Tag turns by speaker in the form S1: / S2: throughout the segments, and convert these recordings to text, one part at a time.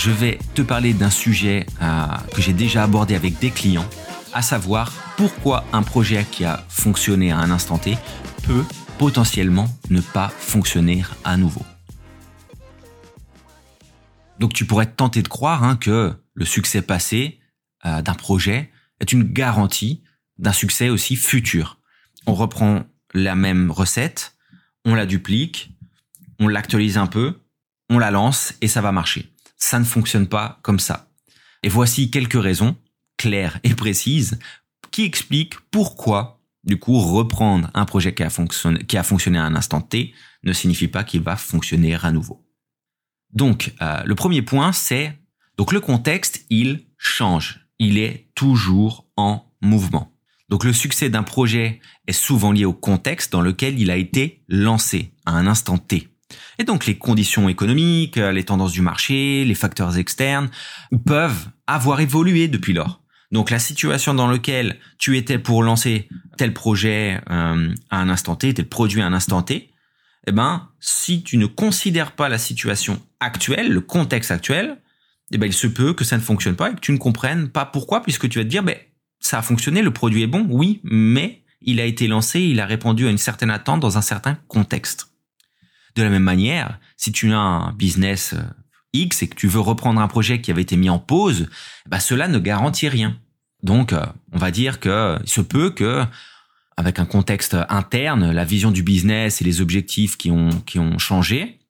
S1: je vais te parler d'un sujet euh, que j'ai déjà abordé avec des clients, à savoir pourquoi un projet qui a fonctionné à un instant T peut potentiellement ne pas fonctionner à nouveau. Donc tu pourrais te tenter de croire hein, que le succès passé euh, d'un projet est une garantie d'un succès aussi futur. On reprend la même recette, on la duplique, on l'actualise un peu, on la lance et ça va marcher ça ne fonctionne pas comme ça. Et voici quelques raisons, claires et précises, qui expliquent pourquoi, du coup, reprendre un projet qui a fonctionné, à un instant T ne signifie pas qu'il va fonctionner à nouveau. Donc, euh, le premier point, c'est, donc le contexte, il change. Il est toujours en mouvement. Donc le succès d'un projet est souvent lié au contexte dans lequel il a été lancé à un instant T. Et donc les conditions économiques, euh, les tendances du marché, les facteurs externes peuvent avoir évolué depuis lors. Donc la situation dans laquelle tu étais pour lancer tel projet euh, à un instant T, tel produit à un instant T, eh ben si tu ne considères pas la situation actuelle, le contexte actuel, eh ben il se peut que ça ne fonctionne pas et que tu ne comprennes pas pourquoi, puisque tu vas te dire, ben ça a fonctionné, le produit est bon, oui, mais il a été lancé, il a répondu à une certaine attente dans un certain contexte. De la même manière, si tu as un business euh, X et que tu veux reprendre un projet qui avait été mis en pause, bah cela ne garantit rien. Donc, euh, on va dire que il se peut que, avec un contexte interne, la vision du business et les objectifs qui ont qui ont changé,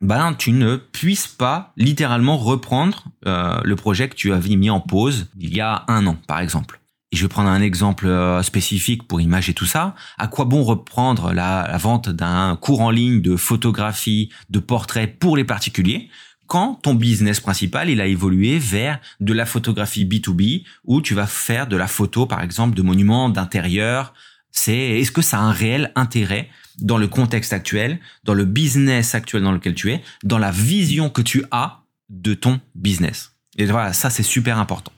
S1: ben tu ne puisses pas littéralement reprendre euh, le projet que tu avais mis en pause il y a un an, par exemple et je vais prendre un exemple euh, spécifique pour imager tout ça, à quoi bon reprendre la, vente d'un cours en ligne de photographie, de portraits pour les particuliers quand ton business principal, il a évolué vers de la photographie B2B où tu vas faire de la photo, par exemple, de monuments d'intérieur. C'est, est-ce que ça a un réel intérêt dans le contexte actuel, dans le business actuel dans lequel tu es, dans la vision que tu as de ton business? Et voilà, ça, c'est super important.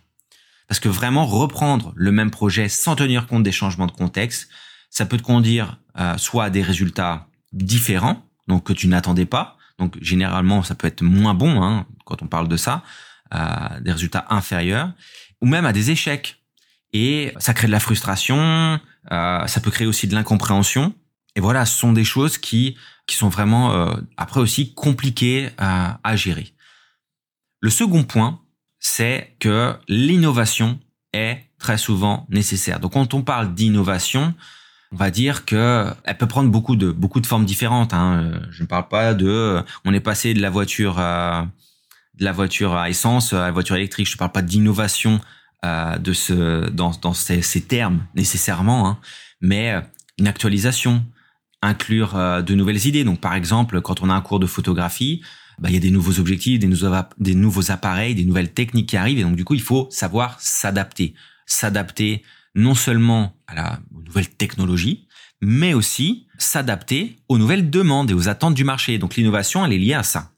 S1: Parce que vraiment reprendre le même projet sans tenir compte des changements de contexte, ça peut te conduire euh, soit à des résultats différents, donc que tu n'attendais pas. Donc généralement, ça peut être moins bon hein, quand on parle de ça, euh, des résultats inférieurs, ou même à des échecs. Et ça crée de la frustration, euh, ça peut créer aussi de l'incompréhension. Et voilà, ce sont des choses qui qui sont vraiment euh, après aussi compliquées à, à gérer. Le second point, c'est que l'innovation est très souvent nécessaire. Donc quand on parle d'innovation, on va dire que elle peut prendre beaucoup de beaucoup de formes différentes. Hein. Je ne parle pas de on est passé de la voiture à, de la voiture à essence à la voiture électrique. Je ne parle pas d'innovation euh, de ce dans, dans ces, ces termes nécessairement, hein. mais une actualisation, inclure euh, de nouvelles idées. Donc par exemple, quand on a un cours de photographie, bah, il y a des nouveaux objectifs, des nouveaux, appareils, des nouvelles techniques qui arrivent. Et donc, du coup, il faut savoir s'adapter. S'adapter non seulement à la, aux nouvelles technologies, mais aussi s'adapter aux nouvelles demandes et aux attentes du marché. Donc, l'innovation, elle est liée à ça.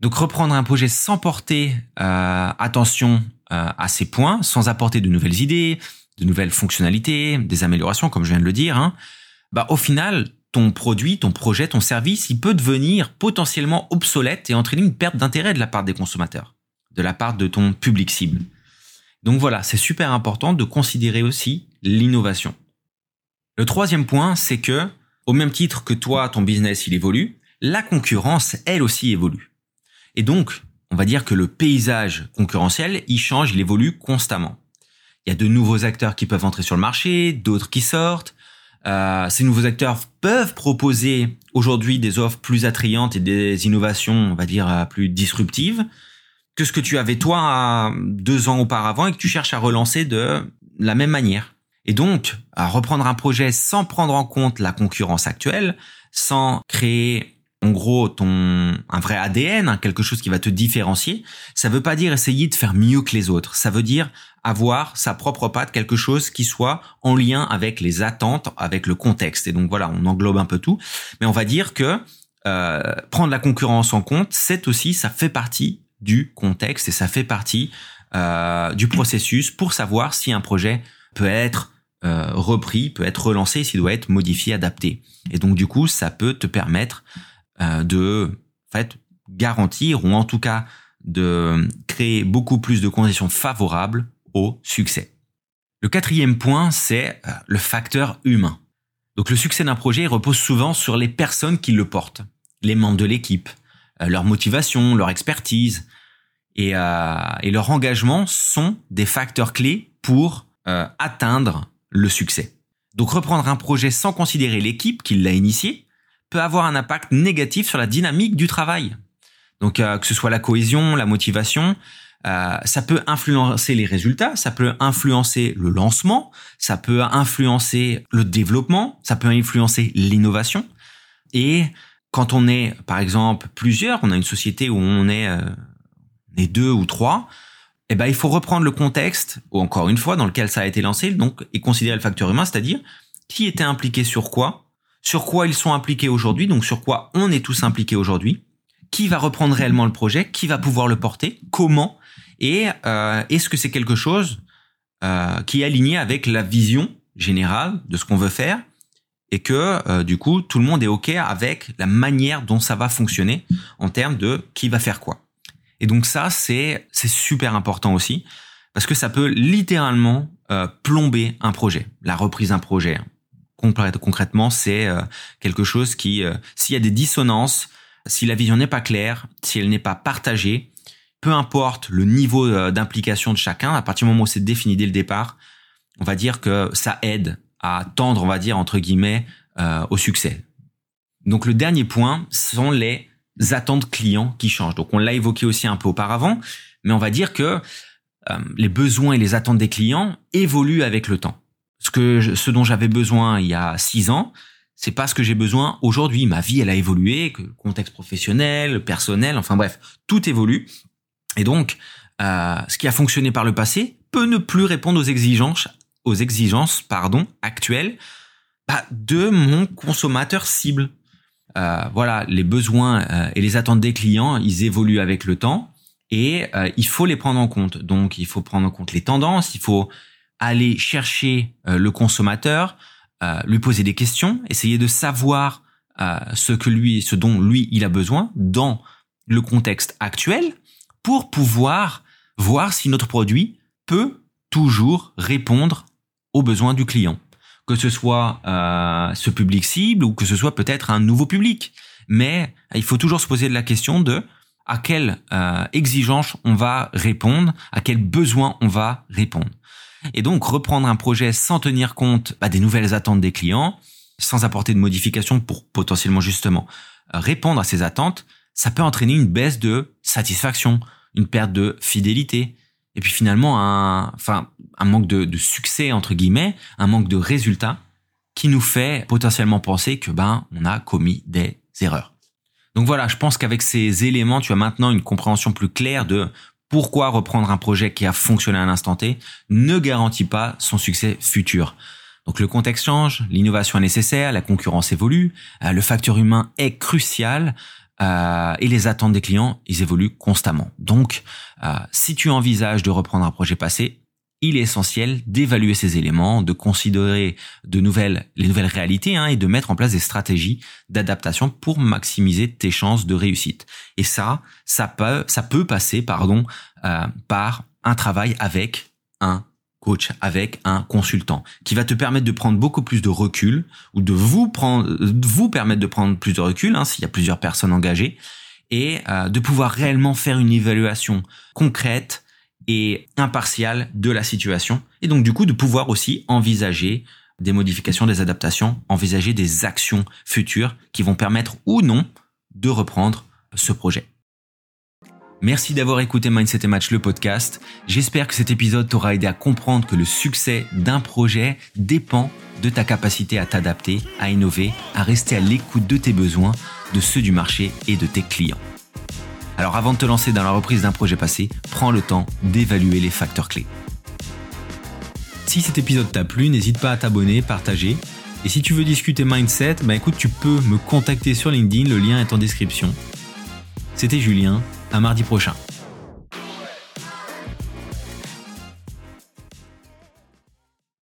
S1: Donc, reprendre un projet sans porter euh, attention euh, à ces points, sans apporter de nouvelles idées, de nouvelles fonctionnalités, des améliorations, comme je viens de le dire, hein, bah, au final, ton produit, ton projet, ton service, il peut devenir potentiellement obsolète et entraîner une perte d'intérêt de la part des consommateurs, de la part de ton public cible. Donc voilà, c'est super important de considérer aussi l'innovation. Le troisième point, c'est que, au même titre que toi, ton business, il évolue, la concurrence, elle aussi évolue. Et donc, on va dire que le paysage concurrentiel, il change, il évolue constamment. Il y a de nouveaux acteurs qui peuvent entrer sur le marché, d'autres qui sortent, euh, ces nouveaux acteurs peuvent proposer aujourd'hui des offres plus attrayantes et des innovations, on va dire, euh, plus disruptives que ce que tu avais toi deux ans auparavant et que tu cherches à relancer de la même manière. Et donc, à reprendre un projet sans prendre en compte la concurrence actuelle, sans créer en gros ton un vrai ADN, hein, quelque chose qui va te différencier, ça veut pas dire essayer de faire mieux que les autres. Ça veut dire avoir sa propre patte, quelque chose qui soit en lien avec les attentes, avec le contexte. Et donc voilà, on englobe un peu tout, mais on va dire que euh, prendre la concurrence en compte, c'est aussi, ça fait partie du contexte et ça fait partie euh, du processus pour savoir si un projet peut être euh, repris, peut être relancé, s'il doit être modifié, adapté. Et donc du coup, ça peut te permettre de en fait, garantir ou en tout cas de créer beaucoup plus de conditions favorables au succès. Le quatrième point, c'est euh, le facteur humain. Donc le succès d'un projet repose souvent sur les personnes qui le portent, les membres de l'équipe, euh, leur motivation, leur expertise et, leur engagement sont des facteurs clés pour atteindre le succès. Donc reprendre un projet sans considérer l'équipe qui l'a initié peut avoir un impact négatif sur la dynamique du travail. Donc euh, que ce soit la cohésion, la motivation, euh, ça peut influencer les résultats, ça peut influencer le lancement, ça peut influencer le développement, ça peut influencer l'innovation. Et quand on est, par exemple, plusieurs, on a une société où on est, euh, deux ou trois, eh ben il faut reprendre le contexte, ou encore une fois, dans lequel ça a été lancé, donc et considérer le facteur humain, c'est-à-dire qui était impliqué sur quoi, sur quoi ils sont impliqués aujourd'hui, donc sur quoi on est tous impliqués aujourd'hui, qui va reprendre réellement le projet, qui va pouvoir le porter, comment, et euh, est-ce que c'est quelque chose euh, qui est aligné avec la vision générale de ce qu'on veut faire, et que euh, du coup tout le monde est ok avec la manière dont ça va fonctionner en termes de qui va faire quoi. Et donc ça c'est c'est super important aussi parce que ça peut littéralement plomber un projet, la reprise d'un projet, concrètement, c'est euh, quelque chose qui, euh, s'il y a des dissonances, si la vision n'est pas claire, si elle n'est pas partagée, peu importe le niveau euh, d'implication de chacun, à partir du moment où c'est défini dès le départ, on va dire que ça aide à tendre, on va dire, entre guillemets, au succès. Donc le dernier point sont les attentes clients qui changent. Donc on l'a évoqué aussi un peu auparavant, mais on va dire que les besoins et les attentes des clients évoluent avec le temps ce que ce dont j'avais besoin il y a six ans, c'est pas ce que j'ai besoin aujourd'hui. Ma vie, elle a évolué, que contexte professionnel, personnel, enfin bref, tout évolue. Et donc, euh, ce qui a fonctionné par le passé peut ne plus répondre aux exigences, aux exigences, pardon, actuelles bah, de mon consommateur cible. Euh, voilà, les besoins euh, et les attentes des clients, ils évoluent avec le temps et il faut les prendre en compte. Donc, il faut prendre en compte les tendances, il faut aller chercher euh, le consommateur, euh, lui poser des questions, essayer de savoir euh, ce que lui, ce dont lui il a besoin dans le contexte actuel, pour pouvoir voir si notre produit peut toujours répondre aux besoins du client, que ce soit ce public cible ou que ce soit peut-être un nouveau public. Mais il faut toujours se poser la question de à quelle exigence on va répondre, à quel besoin on va répondre. Et donc reprendre un projet sans tenir compte bah, des nouvelles attentes des clients, sans apporter de modifications pour potentiellement justement euh, répondre à ces attentes, ça peut entraîner une baisse de satisfaction, une perte de fidélité, et puis finalement un, enfin, un manque de, de succès entre guillemets, un manque de résultats qui nous fait potentiellement penser que ben on a commis des erreurs. Donc voilà, je pense qu'avec ces éléments, tu as maintenant une compréhension plus claire de pourquoi reprendre un projet qui a fonctionné à l'instant T ne garantit pas son succès futur. Donc le contexte change, l'innovation est nécessaire, la concurrence évolue, euh, le facteur humain est crucial euh, et les attentes des clients, ils évoluent constamment. Donc euh, si tu envisages de reprendre un projet passé, il est essentiel d'évaluer ces éléments, de considérer de nouvelles, les nouvelles réalités hein, et de mettre en place des stratégies d'adaptation pour maximiser tes chances de réussite. Et ça, ça peut, ça peut passer, pardon, euh, par un travail avec un coach, avec un consultant, qui va te permettre de prendre beaucoup plus de recul ou de vous prendre, vous permettre de prendre plus de recul hein, s'il y a plusieurs personnes engagées et euh, de pouvoir réellement faire une évaluation concrète et impartial de la situation. Et donc du coup de pouvoir aussi envisager des modifications, des adaptations, envisager des actions futures qui vont permettre ou non de reprendre ce projet. Merci d'avoir écouté Mindset et Match le podcast. J'espère que cet épisode t'aura aidé à comprendre que le succès d'un projet dépend de ta capacité à t'adapter, à innover, à rester à l'écoute de tes besoins de ceux du marché et de tes clients. Alors avant de te lancer dans la reprise d'un projet passé, prends le temps d'évaluer les facteurs clés. Si cet épisode t'a plu, n'hésite pas à t'abonner, partager. Et si tu veux discuter mindset, bah écoute, tu peux me contacter sur LinkedIn, le lien est en description. C'était Julien, à mardi prochain.